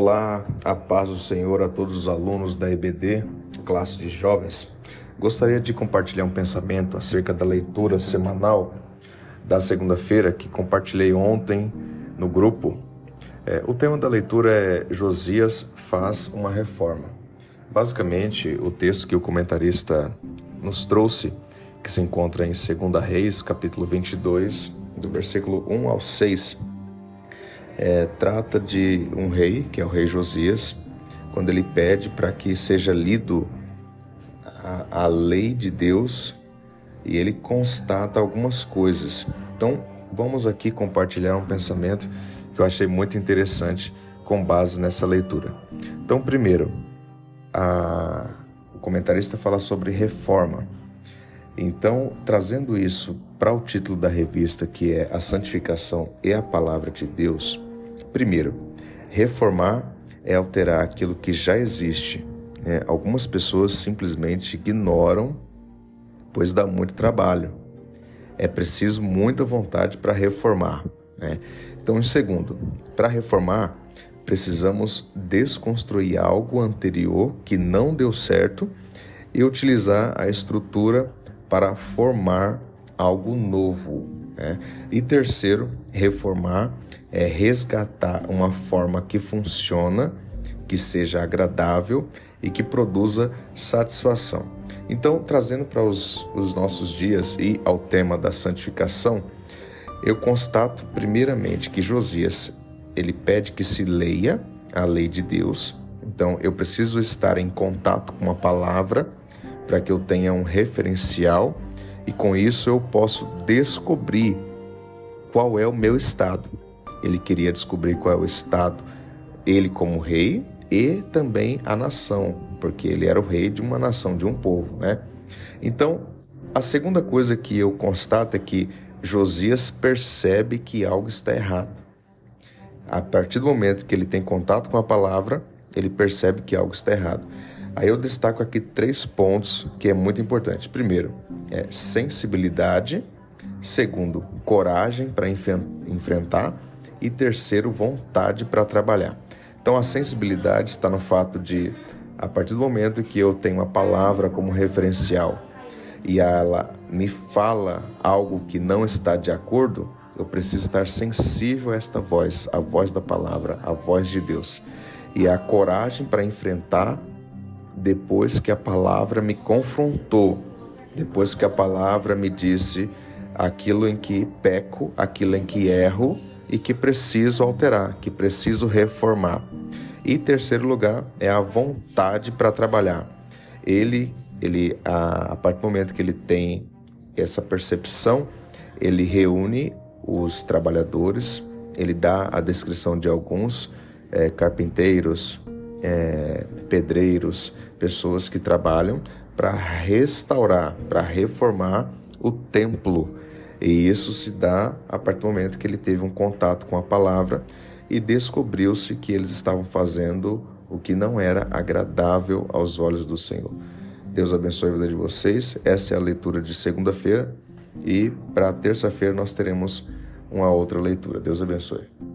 Olá, a paz do Senhor a todos os alunos da EBD, classe de jovens. Gostaria de compartilhar um pensamento acerca da leitura semanal da segunda-feira que compartilhei ontem no grupo. É, o tema da leitura é Josias faz uma reforma. Basicamente, o texto que o comentarista nos trouxe, que se encontra em 2 Reis, capítulo 22, do versículo 1 ao 6, é, trata de um rei, que é o rei Josias, quando ele pede para que seja lido a, a lei de Deus e ele constata algumas coisas. Então, vamos aqui compartilhar um pensamento que eu achei muito interessante com base nessa leitura. Então, primeiro, a, o comentarista fala sobre reforma. Então, trazendo isso para o título da revista, que é A Santificação e a Palavra de Deus, Primeiro, reformar é alterar aquilo que já existe. Né? Algumas pessoas simplesmente ignoram, pois dá muito trabalho. É preciso muita vontade para reformar. Né? Então, em segundo, para reformar, precisamos desconstruir algo anterior que não deu certo e utilizar a estrutura para formar algo novo. Né? E terceiro, reformar é resgatar uma forma que funciona, que seja agradável e que produza satisfação. Então, trazendo para os, os nossos dias e ao tema da santificação, eu constato primeiramente que Josias ele pede que se leia a lei de Deus. Então, eu preciso estar em contato com a palavra para que eu tenha um referencial e com isso eu posso descobrir qual é o meu estado. Ele queria descobrir qual é o estado, ele como rei e também a nação, porque ele era o rei de uma nação, de um povo, né? Então, a segunda coisa que eu constato é que Josias percebe que algo está errado. A partir do momento que ele tem contato com a palavra, ele percebe que algo está errado. Aí eu destaco aqui três pontos que é muito importante. Primeiro, é sensibilidade. Segundo, coragem para enfrentar e terceiro, vontade para trabalhar. Então a sensibilidade está no fato de, a partir do momento que eu tenho uma palavra como referencial e ela me fala algo que não está de acordo, eu preciso estar sensível a esta voz, a voz da palavra, a voz de Deus. E a coragem para enfrentar depois que a palavra me confrontou, depois que a palavra me disse aquilo em que peco, aquilo em que erro e que preciso alterar, que preciso reformar. E terceiro lugar é a vontade para trabalhar. Ele, ele a, a partir do momento que ele tem essa percepção, ele reúne os trabalhadores, ele dá a descrição de alguns é, carpinteiros, é, pedreiros, pessoas que trabalham para restaurar, para reformar o templo e isso se dá a partir do momento que ele teve um contato com a palavra e descobriu-se que eles estavam fazendo o que não era agradável aos olhos do Senhor. Deus abençoe a vida de vocês. Essa é a leitura de segunda-feira e para terça-feira nós teremos uma outra leitura. Deus abençoe.